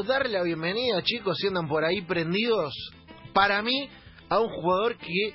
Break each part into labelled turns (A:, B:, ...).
A: darle la bienvenida, chicos, si andan por ahí prendidos, para mí, a un jugador que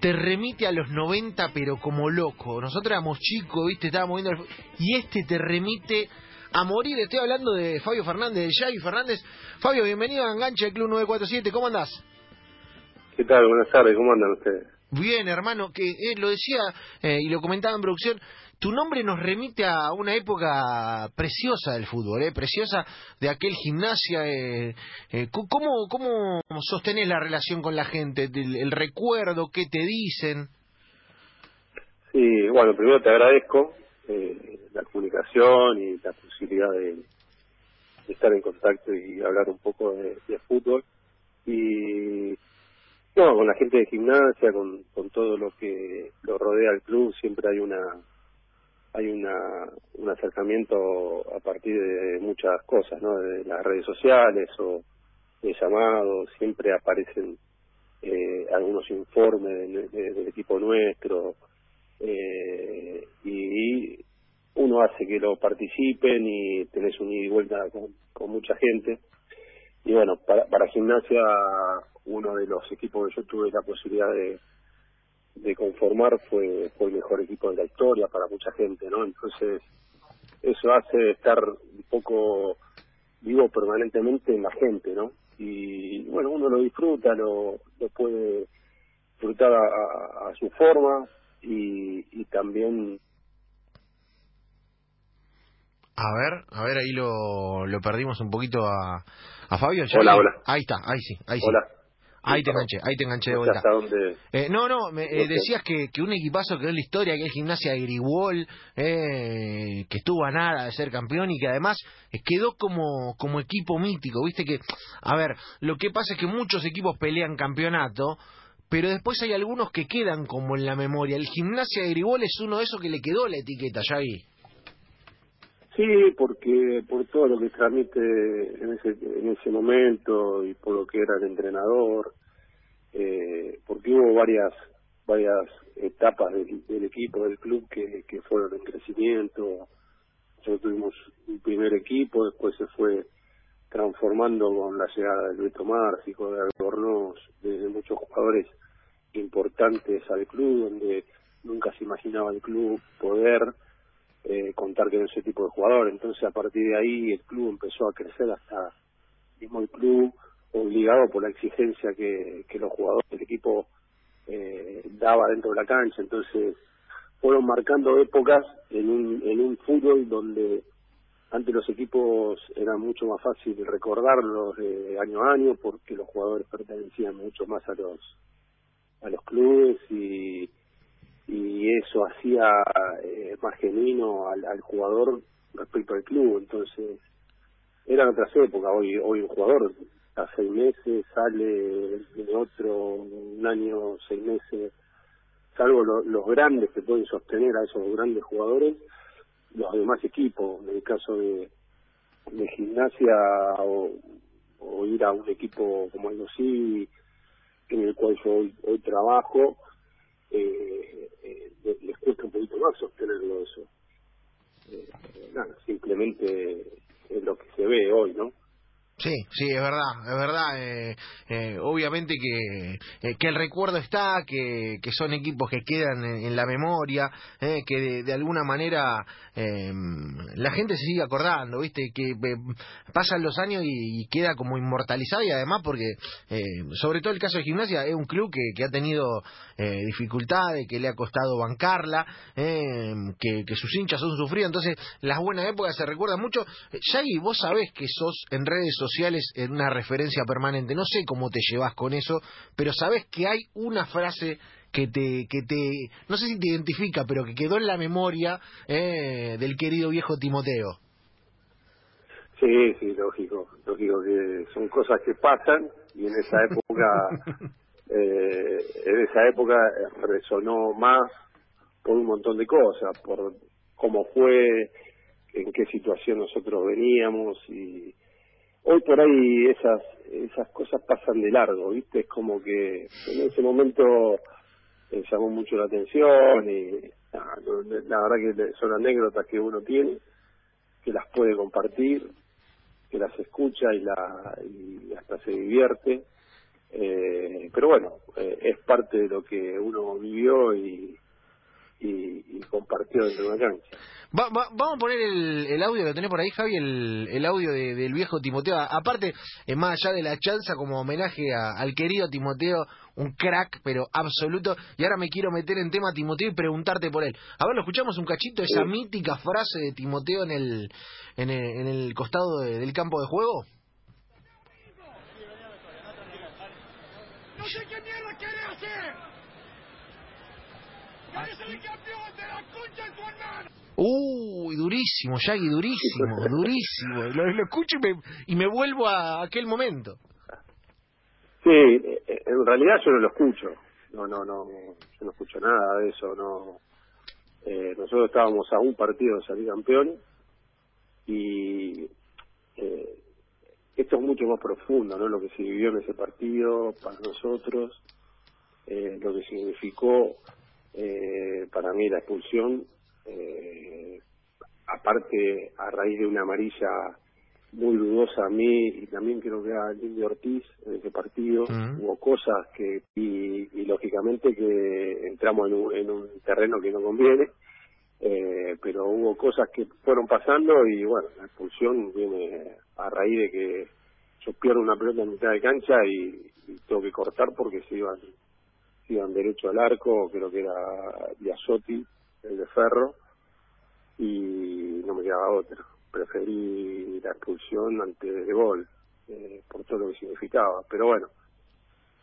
A: te remite a los 90, pero como loco. Nosotros éramos chicos, ¿viste? Estábamos viendo. el Y este te remite a morir. Estoy hablando de Fabio Fernández, de Yagi Fernández. Fabio, bienvenido a Enganche del Club 947. ¿Cómo andás?
B: ¿Qué tal? Buenas tardes, ¿cómo andan ustedes?
A: Bien, hermano, que eh, lo decía eh, y lo comentaba en producción, tu nombre nos remite a una época preciosa del fútbol, eh, preciosa de aquel gimnasia. Eh, eh, ¿cómo, ¿Cómo sostenés la relación con la gente? El, recuerdo, qué te dicen?
B: Sí, bueno, primero te agradezco eh, la comunicación y la posibilidad de, estar en contacto y hablar un poco de, de fútbol. Y no, con la gente de gimnasia, con, con todo lo que lo rodea al club, siempre hay una hay una un acercamiento a partir de muchas cosas, ¿no? De las redes sociales o de llamados, siempre aparecen eh, algunos informes del, de- del equipo nuestro eh, y uno hace que lo participen y tenés un ida y vuelta con, con mucha gente y bueno para, para gimnasia uno de los equipos que yo tuve la posibilidad de, de conformar fue fue el mejor equipo de la historia para mucha gente no entonces eso hace estar un poco vivo permanentemente en la gente no y bueno uno lo disfruta lo, lo puede disfrutar a, a- a su forma y, y también
A: A ver, a ver, ahí lo, lo perdimos un poquito a, a Fabio. ¿ya
B: Hola,
A: vi?
B: hola.
A: Ahí está, ahí sí, ahí sí.
B: hola
A: Ahí te enganché, ahí te enganché de vuelta.
B: hasta dónde
A: Eh, no, no, me, eh, decías que, que un equipazo que es la historia, que es Gimnasia de Grigol, eh, que estuvo a nada de ser campeón y que además eh, quedó como, como equipo mítico. Viste que, a ver, lo que pasa es que muchos equipos pelean campeonato, pero después hay algunos que quedan como en la memoria. El Gimnasia de Grigol es uno de esos que le quedó la etiqueta, ya vi.
B: Sí, porque por todo lo que transmite en ese, en ese momento y por lo que era el entrenador, eh, porque hubo varias varias etapas del, del equipo, del club que, que fueron en crecimiento. Nosotros tuvimos un primer equipo, después se fue transformando con la llegada del Beto Márcico, de Albornoz, de, de muchos jugadores importantes al club, donde nunca se imaginaba el club poder eh, contar con ese tipo de jugador. Entonces, a partir de ahí, el club empezó a crecer hasta mismo el club, obligado por la exigencia que, que los jugadores del equipo eh, daba dentro de la cancha. Entonces, fueron marcando épocas en un, en un fútbol donde antes los equipos eran mucho más fácil recordarlos de año a año porque los jugadores pertenecían mucho más a los a los clubes y y eso hacía eh, más genuino al, jugador respecto al club. Entonces eran otras épocas hoy hoy un jugador a seis meses sale de otro un año seis meses salvo lo- los grandes que pueden sostener a esos grandes jugadores los demás equipos. En el caso de de gimnasia o, ir a un equipo como algo así en el cual yo hoy, hoy trabajo eh, cuesta un poquito más sostenerlo eso. Eh, nada simplemente es lo que se ve hoy no
A: Sí, sí, es verdad, es verdad. eh, eh, obviamente que, eh, que el recuerdo está, que, son equipos que quedan en, en la memoria, eh, que de, alguna manera eh, la gente se sigue acordando, ¿viste? Que pasan los años y, queda como inmortalizado y además porque, sobre todo el caso de Gimnasia, es un club que, que ha tenido dificultades, que le ha costado bancarla, eh, que, que sus hinchas son sufridos, entonces las buenas épocas se recuerdan mucho. Yagi, vos sabés que sos en redes sociales en una referencia permanente, no sé cómo te llevas con eso, pero sabés que hay una frase que te, que te, no sé si te identifica, pero que quedó en la memoria eh, del querido viejo Timoteo.
B: sí sí lógico lógico que son cosas que pasan y en esa época eh, en esa época resonó más por un montón de cosas por cómo fue en qué situación nosotros veníamos y hoy por ahí esas esas cosas pasan de largo viste es como que en ese momento eh, llamó mucho la atención y la verdad que son anécdotas que uno tiene que las puede compartir que las escucha y, la, y hasta se divierte. Eh, pero bueno, eh, es parte de lo que uno vivió y, y, compartió dentro de una cancha.
A: vamos a poner el, audio que tenés por ahí, Javi, el, audio del viejo Timoteo. Aparte, es más allá de la chanza, como homenaje al querido Timoteo, un crack, pero absoluto. Y ahora me quiero meter en tema Timoteo y preguntarte por él. A ver, lo escuchamos un cachito, esa mítica frase de Timoteo en el, en el, costado del campo de juego. No sé qué Uy, durísimo, Yagi, durísimo, durísimo. Lo, escucho y me, y me vuelvo a aquel momento.
B: Sí, en realidad yo no lo escucho. No, no, no, yo no escucho nada de eso. No. Eh, nosotros estábamos a un partido de salir campeón y eh, esto es mucho más profundo, ¿no? Lo que se vivió en ese partido para nosotros, eh, lo que significó eh, para mí la expulsión, eh, aparte a raíz de una amarilla muy dudosa a mí y también creo que a Lindy Ortiz en ese partido, hubo cosas que, y, lógicamente que entramos en un, en un terreno que no conviene, eh, pero hubo cosas que fueron pasando y bueno, la expulsión viene a raíz de que yo pierdo una pelota en mitad de cancha y, y tengo que cortar porque se iban iban derecho al arco, creo que era Biasotti, el de Ferro, y no me quedaba otra. Preferí la expulsión antes de gol, eh, por todo lo que significaba. Pero bueno,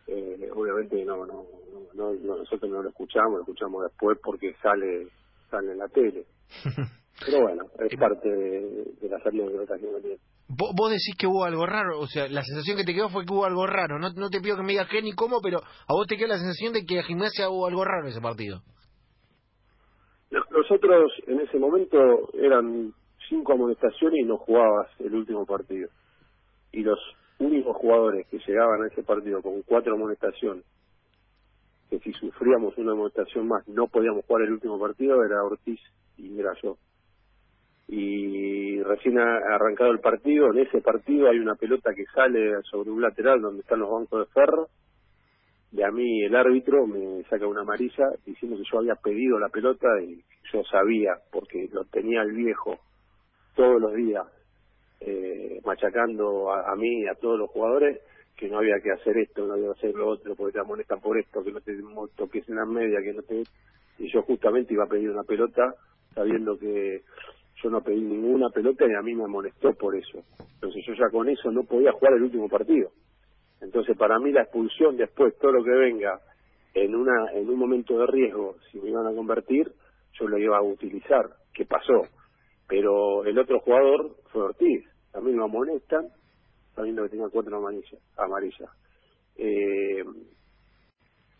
B: eh, obviamente no, no, no, nosotros no lo escuchamos, lo escuchamos después porque sale, sale en la tele. Pero bueno, es parte de, de la salida de que
A: Vos, decís que hubo algo raro, o sea, la sensación que te quedó fue que hubo algo raro. No, no te pido que me digas qué ni cómo, pero a vos te quedó la sensación de que a Gimnasia hubo algo raro en ese partido.
B: Nosotros en ese momento eran cinco amonestaciones y no jugabas el último partido. Y los únicos jugadores que llegaban a ese partido con cuatro amonestaciones, que si sufríamos una amonestación más no podíamos jugar el último partido, era Ortiz y era yo y recién ha arrancado el partido, en ese partido hay una pelota que sale sobre un lateral donde están los bancos de ferro, y a mí el árbitro me saca una amarilla diciendo que yo había pedido la pelota y yo sabía, porque lo tenía el viejo todos los días eh, machacando a, mí y a todos los jugadores, que no había que hacer esto, no había que hacer lo otro, porque te amonestan por esto, que no te toques en la media, que no te... Y yo justamente iba a pedir una pelota sabiendo que yo no pedí ninguna pelota y a mí me amonestó por eso. Entonces yo ya con eso no podía jugar el último partido. Entonces para mí la expulsión después, todo lo que venga en una en un momento de riesgo, si me iban a convertir, yo lo iba a utilizar, que pasó. Pero el otro jugador fue Ortiz, también lo amonestan, sabiendo que tenía cuatro amarillas. amarillas. Eh,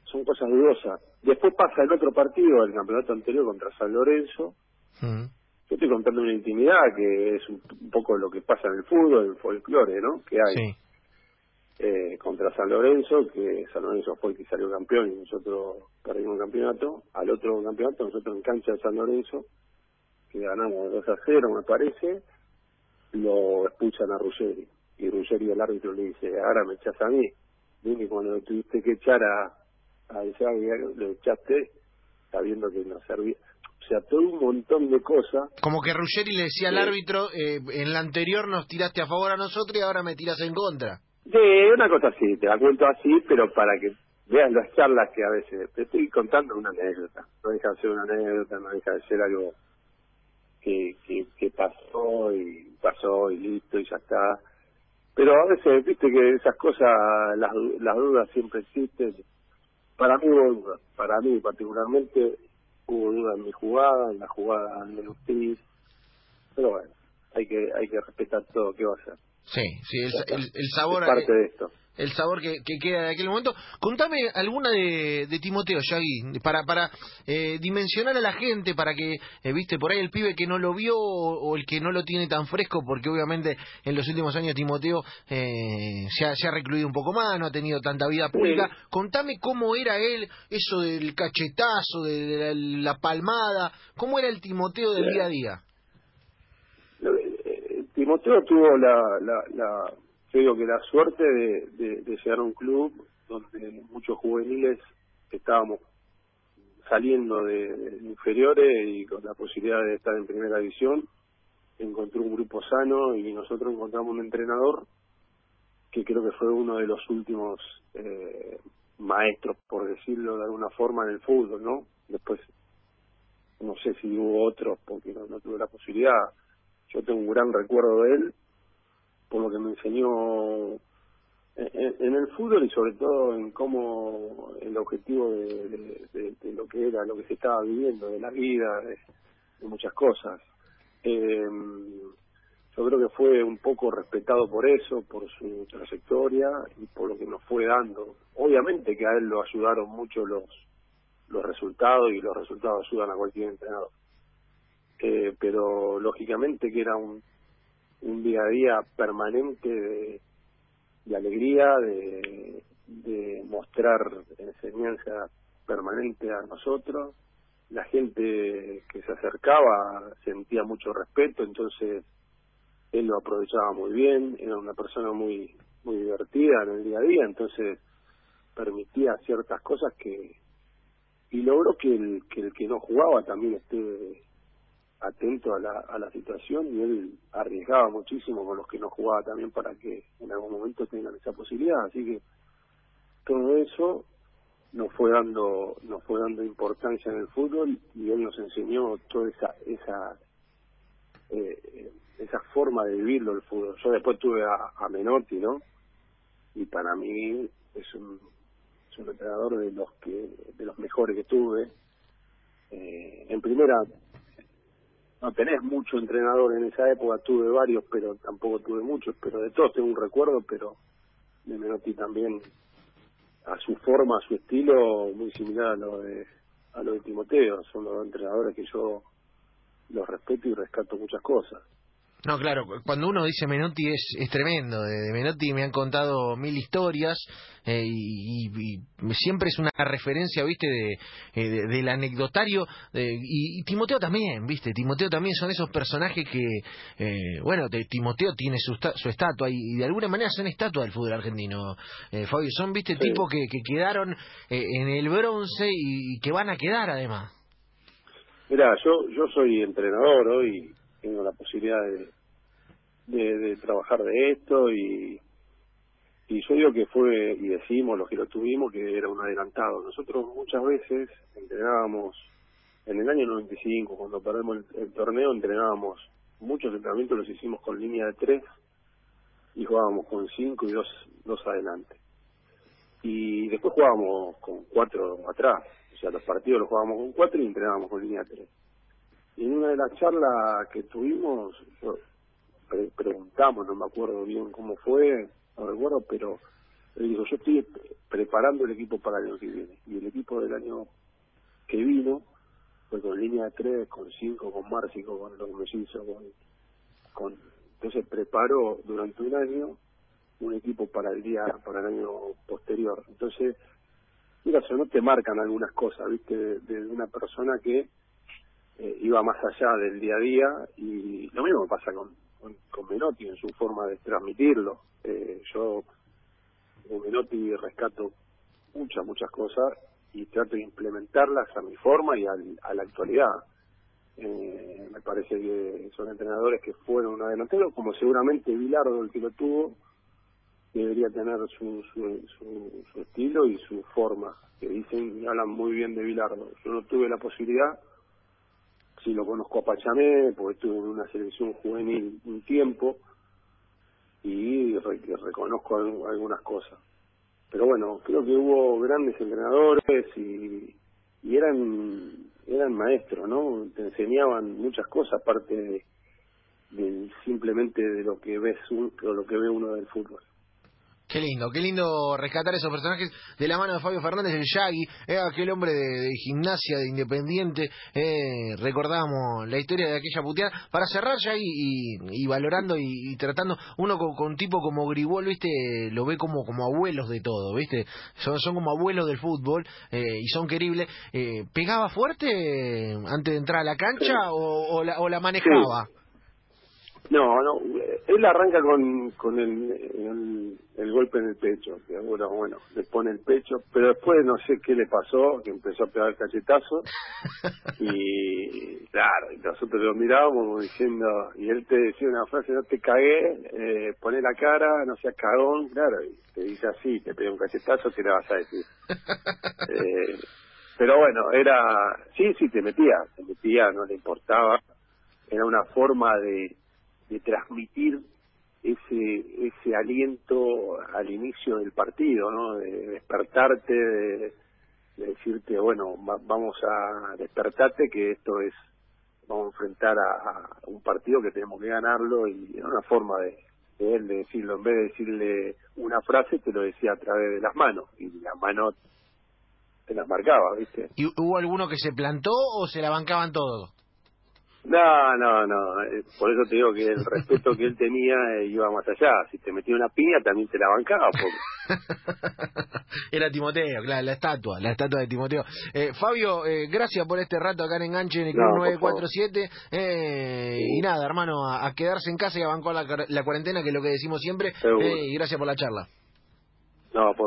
B: son cosas dudosas. Después pasa el otro partido del campeonato anterior contra San Lorenzo, mm. Yo estoy contando una intimidad que es un, poco lo que pasa en el fútbol, el folclore, ¿no? Que hay eh, contra San Lorenzo, que San Lorenzo fue el que salió campeón y nosotros perdimos el campeonato. Al otro campeonato, nosotros en cancha de San Lorenzo, que ganamos 2 a 0, me parece, lo expulsan a Ruggeri. Y Ruggeri, el árbitro, le dice: Ahora me echas a mí. Dime, cuando tuviste que echar a, a ese lo echaste sabiendo que no servía o sea, todo un montón de cosas.
A: Como que Ruggeri le decía al árbitro, eh, en la anterior nos tiraste a favor a nosotros y ahora me tiras en contra.
B: Sí, una cosa así, te la cuento así, pero para que vean las charlas que a veces te estoy contando una anécdota. No deja de ser una anécdota, no deja de ser algo que, que, que pasó y pasó y listo y ya está. Pero a veces, viste que esas cosas, las, las dudas siempre existen. Para mí, para mí particularmente, hubo duda en mi jugada, en la jugada de Ortiz, pero bueno, hay que hay que respetar todo, ¿qué va a hacer?
A: Sí, sí, el, el, sabor...
B: Es parte de esto
A: el sabor que, queda de aquel momento. Contame alguna de, Timoteo, Yagui, para, para eh, dimensionar a la gente, para que, eh, viste, por ahí el pibe que no lo vio o, el que no lo tiene tan fresco, porque obviamente en los últimos años Timoteo eh, se, ha, se, ha, recluido un poco más, no ha tenido tanta vida pública. Contame cómo era él, eso del cachetazo, de la, palmada, cómo era el Timoteo del día a día.
B: Timoteo tuvo la, la, la yo digo que la suerte de, de, de llegar a un club donde muchos juveniles estábamos saliendo de, inferiores y con la posibilidad de estar en primera división, encontró un grupo sano y nosotros encontramos un entrenador que creo que fue uno de los últimos eh, maestros, por decirlo de alguna forma, en el fútbol, ¿no? Después, no sé si hubo otros, porque no tuve la posibilidad. Yo tengo un gran recuerdo de él, por lo que me enseñó en, el fútbol y sobre todo en cómo el objetivo de, de, lo que era, lo que se estaba viviendo, de la vida, de, muchas cosas. Eh, yo creo que fue un poco respetado por eso, por su trayectoria y por lo que nos fue dando. Obviamente que a él lo ayudaron mucho los los resultados y los resultados ayudan a cualquier entrenador. Eh, pero lógicamente que era un, un día a día permanente de, alegría, de, de mostrar enseñanza permanente a nosotros. La gente que se acercaba sentía mucho respeto, entonces él lo aprovechaba muy bien, era una persona muy muy divertida en el día a día, entonces permitía ciertas cosas que y logró que el que el que no jugaba también esté atento a la, a la situación y él arriesgaba muchísimo con los que no jugaba también para que en algún momento tengan esa posibilidad. Así que todo eso nos fue dando nos fue dando importancia en el fútbol y él nos enseñó toda esa esa eh, esa forma de vivirlo el fútbol. Yo después tuve a, Menotti no y para mí es un es entrenador de los que de los mejores que tuve. Eh, en primera no tenés mucho entrenador en esa época, tuve varios, pero tampoco tuve muchos, pero de todos tengo un recuerdo, pero de Menotti también a su forma, a su estilo, muy similar a lo de a lo de Timoteo, son los entrenadores que yo los respeto y rescato muchas cosas.
A: No, claro, cuando uno dice Menotti es, es tremendo. De, Menotti me han contado mil historias eh, y, siempre es una referencia, viste, de, eh, del anecdotario. y, Timoteo también, viste, Timoteo también son esos personajes que, eh, bueno, de, Timoteo tiene su, su estatua y, de alguna manera son estatua del fútbol argentino, Fabio. Son, viste, tipos que, que quedaron en el bronce y, que van a quedar además.
B: Mira, yo, yo soy entrenador hoy tengo la posibilidad de, de, trabajar de esto y, y yo digo que fue, y decimos los que lo tuvimos, que era un adelantado. Nosotros muchas veces entrenábamos, en el año 95, cuando perdemos el, torneo, entrenábamos, muchos entrenamientos los hicimos con línea de tres y jugábamos con cinco y dos, dos adelante. Y después jugábamos con cuatro atrás, o sea, los partidos los jugábamos con cuatro y entrenábamos con línea de tres. Y en una de las charlas que tuvimos, preguntamos, no me acuerdo bien cómo fue, no recuerdo, pero le digo, yo estoy preparando el equipo para el año que viene. Y el equipo del año que vino fue con línea de tres, con cinco, con Márcico, con los mellizos, con, con... Entonces preparo durante un año un equipo para el día, para el año posterior. Entonces, mira, eso no te marcan algunas cosas, ¿viste? de una persona que eh, iba más allá del día a día y lo mismo pasa con, con, Menotti en su forma de transmitirlo. Eh, yo con Menotti rescato muchas, muchas cosas y trato de implementarlas a mi forma y al, a la actualidad. Eh, me parece que son entrenadores que fueron un adelantero, como seguramente Bilardo, el que lo tuvo, debería tener su, su, su, su estilo y su forma, que dicen y hablan muy bien de Bilardo. Yo no tuve la posibilidad sí lo conozco a Pachamé, porque estuve en una selección juvenil un tiempo y reconozco algunas cosas. Pero bueno, creo que hubo grandes entrenadores y, y eran eran maestros, ¿no? Te enseñaban muchas cosas aparte de, simplemente de lo que ves un, o lo que ve uno del fútbol.
A: Qué lindo, qué lindo rescatar esos personajes de la mano de Fabio Fernández, el Yagi, eh, aquel hombre de, gimnasia, de Independiente. Eh, recordamos la historia de aquella puteada. Para cerrar ya y, valorando y, tratando, uno con, un tipo como Gribol, ¿viste? Lo ve como, como abuelos de todo, ¿viste? Son, como abuelos del fútbol eh, y son queribles. Eh, ¿Pegaba fuerte antes de entrar a la cancha o, la, o la manejaba?
B: No, no, él arranca con, con el, el, golpe en el pecho, que bueno, bueno, le pone el pecho, pero después no sé qué le pasó, que empezó a pegar cachetazos, y claro, y nosotros lo mirábamos diciendo, y él te decía una frase, no te cagué, eh, poné la cara, no seas cagón, claro, y te dice así, te pega un cachetazo, ¿qué le vas a decir? eh, pero bueno, era, sí, sí, te metía, te metía, no le importaba, era una forma de de transmitir ese ese aliento al inicio del partido, ¿no? De despertarte, de, decirte, bueno, vamos a despertarte que esto es, vamos a enfrentar a, un partido que tenemos que ganarlo y era una forma de, él de decirlo, en vez de decirle una frase, te lo decía a través de las manos y las manos te las marcaba, ¿viste?
A: ¿Y hubo alguno que se plantó o se la bancaban todos?
B: No, no, no. Eh, por eso te digo que el respeto que él tenía eh, iba más allá. Si te metía una piña, también te la bancaba.
A: Era Timoteo, claro, la estatua, la estatua de Timoteo. Eh, Fabio, eh, gracias por este rato acá en Enganche en el Club 947. Eh, Y nada, hermano, a, quedarse en casa y a bancar la, la cuarentena, que es lo que decimos siempre. y gracias por la charla.
B: No, por